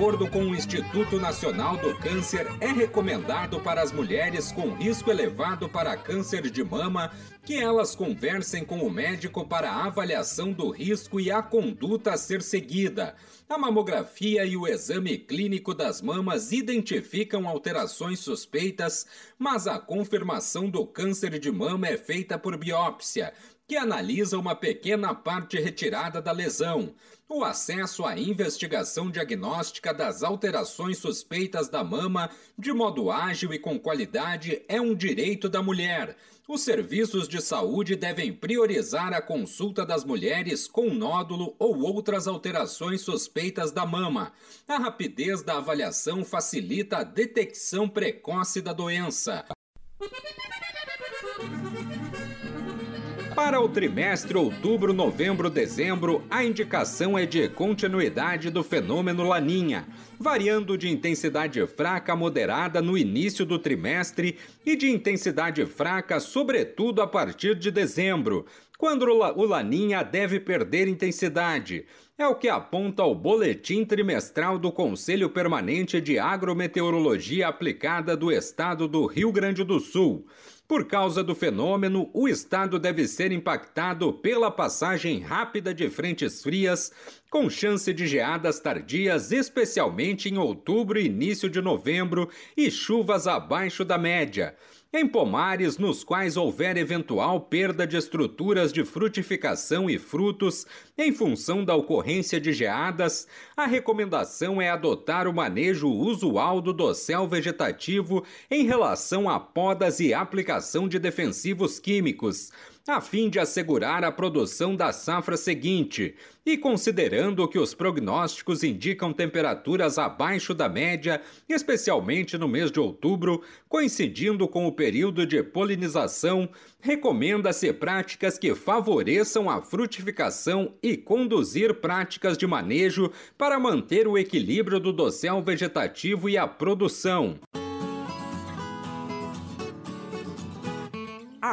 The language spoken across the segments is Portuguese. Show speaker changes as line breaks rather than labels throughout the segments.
Acordo com o Instituto Nacional do Câncer, é recomendado para as mulheres com risco elevado para câncer de mama que elas conversem com o médico para avaliação do risco e a conduta a ser seguida. A mamografia e o exame clínico das mamas identificam alterações suspeitas, mas a confirmação do câncer de mama é feita por biópsia que analisa uma pequena parte retirada da lesão. O acesso à investigação diagnóstica das alterações suspeitas da mama de modo ágil e com qualidade é um direito da mulher. Os serviços de saúde devem priorizar a consulta das mulheres com nódulo ou outras alterações suspeitas da mama. A rapidez da avaliação facilita a detecção precoce da doença. Para o trimestre outubro, novembro, dezembro, a indicação é de continuidade do fenômeno Laninha, variando de intensidade fraca a moderada no início do trimestre e de intensidade fraca, sobretudo a partir de dezembro, quando o Laninha deve perder intensidade. É o que aponta o Boletim Trimestral do Conselho Permanente de Agrometeorologia Aplicada do Estado do Rio Grande do Sul. Por causa do fenômeno, o estado deve ser impactado pela passagem rápida de frentes frias, com chance de geadas tardias, especialmente em outubro e início de novembro, e chuvas abaixo da média. Em pomares nos quais houver eventual perda de estruturas de frutificação e frutos em função da ocorrência de geadas, a recomendação é adotar o manejo usual do dossel vegetativo em relação a podas e aplicação de defensivos químicos, a fim de assegurar a produção da safra seguinte, e considerando que os prognósticos indicam temperaturas abaixo da média, especialmente no mês de outubro, coincidindo com o período de polinização, recomenda-se práticas que favoreçam a frutificação e conduzir práticas de manejo para manter o equilíbrio do dossel vegetativo e a produção.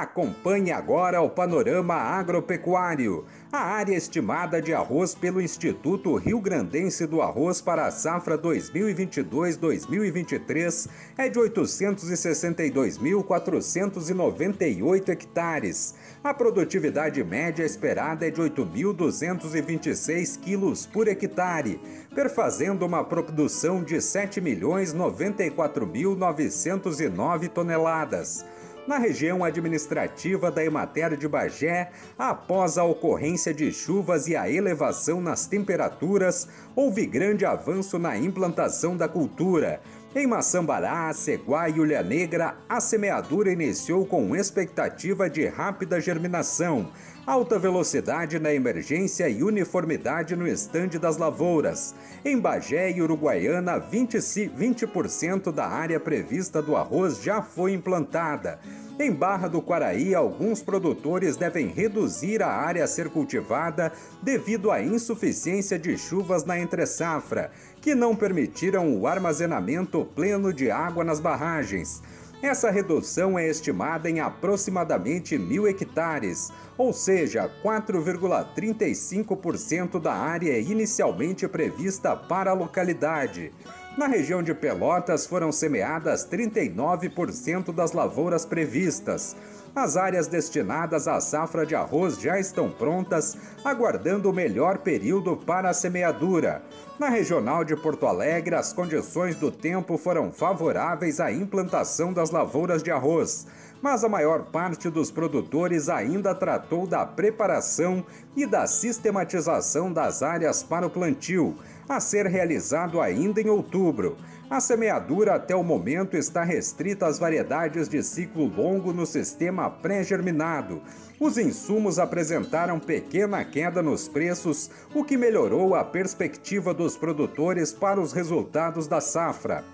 Acompanhe agora o panorama agropecuário. A área estimada de arroz pelo Instituto Rio Grandense do Arroz para a safra 2022-2023 é de 862.498 hectares. A produtividade média esperada é de 8.226 quilos por hectare, perfazendo uma produção de 7.094.909 toneladas na região administrativa da Emater de Bagé, após a ocorrência de chuvas e a elevação nas temperaturas, houve grande avanço na implantação da cultura. Em Maçambará, Ceguá e Ulha Negra, a semeadura iniciou com expectativa de rápida germinação, alta velocidade na emergência e uniformidade no estande das lavouras. Em Bagé e Uruguaiana, 20%, 20 da área prevista do arroz já foi implantada. Em Barra do Quaraí, alguns produtores devem reduzir a área a ser cultivada devido à insuficiência de chuvas na entre-safra, que não permitiram o armazenamento pleno de água nas barragens. Essa redução é estimada em aproximadamente mil hectares, ou seja, 4,35% da área inicialmente prevista para a localidade. Na região de Pelotas foram semeadas 39% das lavouras previstas. As áreas destinadas à safra de arroz já estão prontas, aguardando o melhor período para a semeadura. Na regional de Porto Alegre, as condições do tempo foram favoráveis à implantação das lavouras de arroz mas a maior parte dos produtores ainda tratou da preparação e da sistematização das áreas para o plantio, a ser realizado ainda em outubro. A semeadura até o momento está restrita às variedades de ciclo longo no sistema pré-germinado. Os insumos apresentaram pequena queda nos preços, o que melhorou a perspectiva dos produtores para os resultados da safra.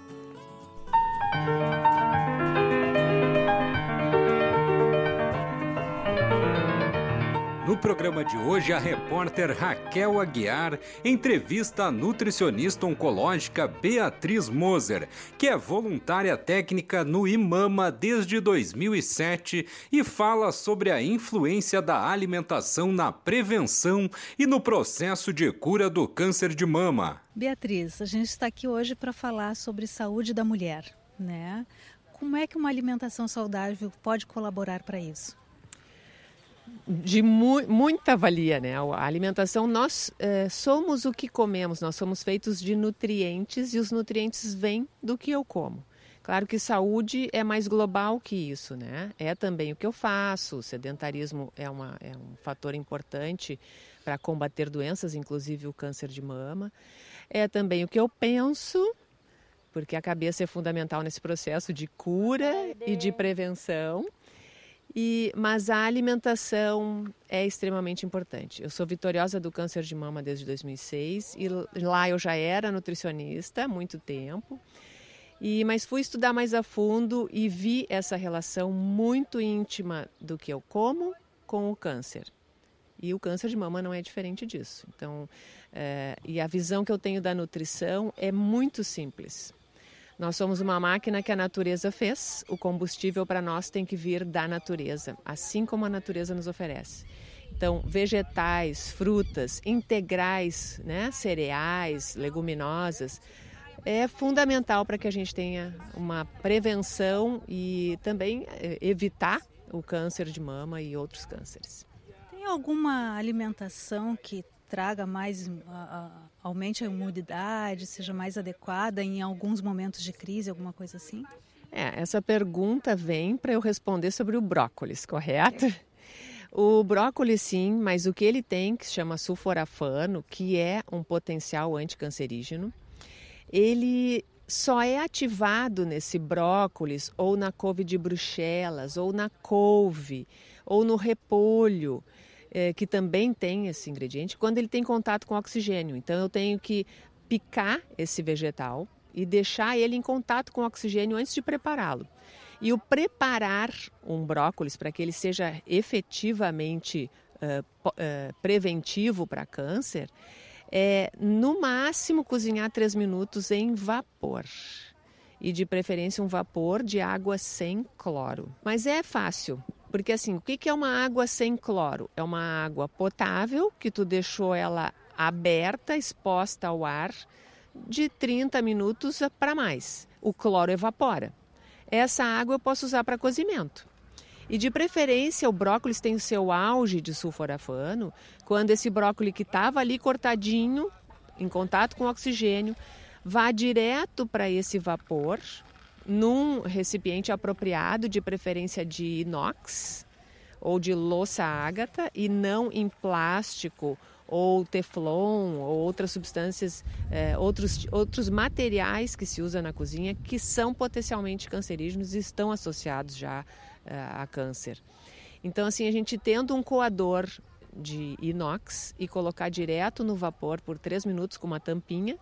No programa de hoje, a repórter Raquel Aguiar entrevista a nutricionista oncológica Beatriz Moser, que é voluntária técnica no IMAMA desde 2007 e fala sobre a influência da alimentação na prevenção e no processo de cura do câncer de mama.
Beatriz, a gente está aqui hoje para falar sobre saúde da mulher, né? Como é que uma alimentação saudável pode colaborar para isso?
De mu muita valia, né? A alimentação, nós é, somos o que comemos, nós somos feitos de nutrientes e os nutrientes vêm do que eu como. Claro que saúde é mais global que isso, né? É também o que eu faço, o sedentarismo é, uma, é um fator importante para combater doenças, inclusive o câncer de mama. É também o que eu penso, porque a cabeça é fundamental nesse processo de cura e de prevenção. E, mas a alimentação é extremamente importante. Eu sou vitoriosa do câncer de mama desde 2006 e lá eu já era nutricionista há muito tempo. E, mas fui estudar mais a fundo e vi essa relação muito íntima do que eu como com o câncer. E o câncer de mama não é diferente disso. Então, é, e a visão que eu tenho da nutrição é muito simples. Nós somos uma máquina que a natureza fez, o combustível para nós tem que vir da natureza, assim como a natureza nos oferece. Então, vegetais, frutas, integrais, né, cereais, leguminosas, é fundamental para que a gente tenha uma prevenção e também eh, evitar o câncer de mama e outros cânceres.
Tem alguma alimentação que traga mais, aumente a imunidade, seja mais adequada em alguns momentos de crise, alguma coisa assim?
É, essa pergunta vem para eu responder sobre o brócolis, correto? O brócolis sim, mas o que ele tem, que se chama sulforafano, que é um potencial anticancerígeno, ele só é ativado nesse brócolis ou na couve de bruxelas ou na couve ou no repolho é, que também tem esse ingrediente, quando ele tem contato com oxigênio. Então eu tenho que picar esse vegetal e deixar ele em contato com oxigênio antes de prepará-lo. E o preparar um brócolis para que ele seja efetivamente uh, uh, preventivo para câncer é, no máximo, cozinhar três minutos em vapor. E de preferência um vapor de água sem cloro. Mas é fácil. Porque assim, o que é uma água sem cloro? É uma água potável que tu deixou ela aberta, exposta ao ar, de 30 minutos para mais. O cloro evapora. Essa água eu posso usar para cozimento. E de preferência, o brócolis tem o seu auge de sulforafano quando esse brócolis que estava ali cortadinho, em contato com o oxigênio, vá direto para esse vapor, num recipiente apropriado, de preferência de inox ou de louça ágata e não em plástico ou teflon ou outras substâncias, é, outros, outros materiais que se usa na cozinha que são potencialmente cancerígenos e estão associados já é, a câncer. Então, assim, a gente tendo um coador de inox e colocar direto no vapor por 3 minutos com uma tampinha,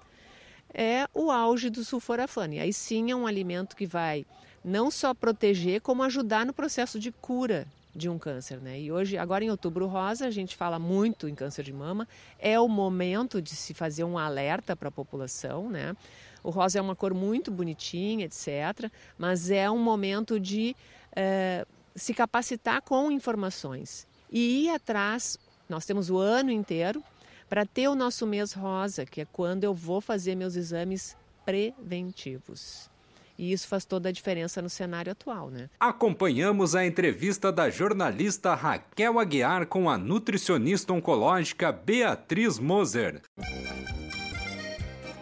é o auge do sulforafano. E aí sim é um alimento que vai não só proteger, como ajudar no processo de cura de um câncer, né? E hoje, agora em outubro rosa, a gente fala muito em câncer de mama. É o momento de se fazer um alerta para a população, né? O rosa é uma cor muito bonitinha, etc. Mas é um momento de é, se capacitar com informações e ir atrás. Nós temos o ano inteiro para ter o nosso mês rosa, que é quando eu vou fazer meus exames preventivos. E isso faz toda a diferença no cenário atual, né?
Acompanhamos a entrevista da jornalista Raquel Aguiar com a nutricionista oncológica Beatriz Moser.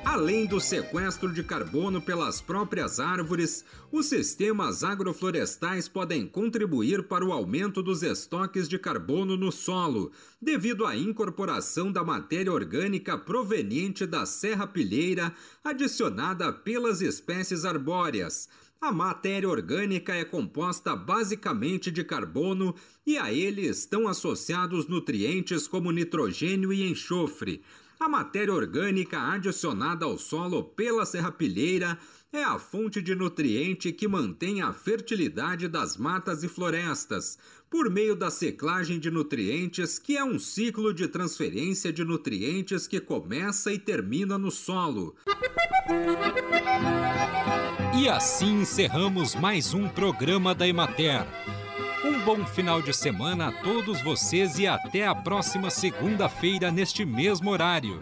Além do sequestro de carbono pelas próprias árvores, os sistemas agroflorestais podem contribuir para o aumento dos estoques de carbono no solo, devido à incorporação da matéria orgânica proveniente da serrapilheira adicionada pelas espécies arbóreas. A matéria orgânica é composta basicamente de carbono e a ele estão associados nutrientes como nitrogênio e enxofre. A matéria orgânica adicionada ao solo pela serrapilheira é a fonte de nutriente que mantém a fertilidade das matas e florestas, por meio da seclagem de nutrientes, que é um ciclo de transferência de nutrientes que começa e termina no solo.
E assim encerramos mais um programa da Emater. Um bom final de semana a todos vocês e até a próxima segunda-feira neste mesmo horário.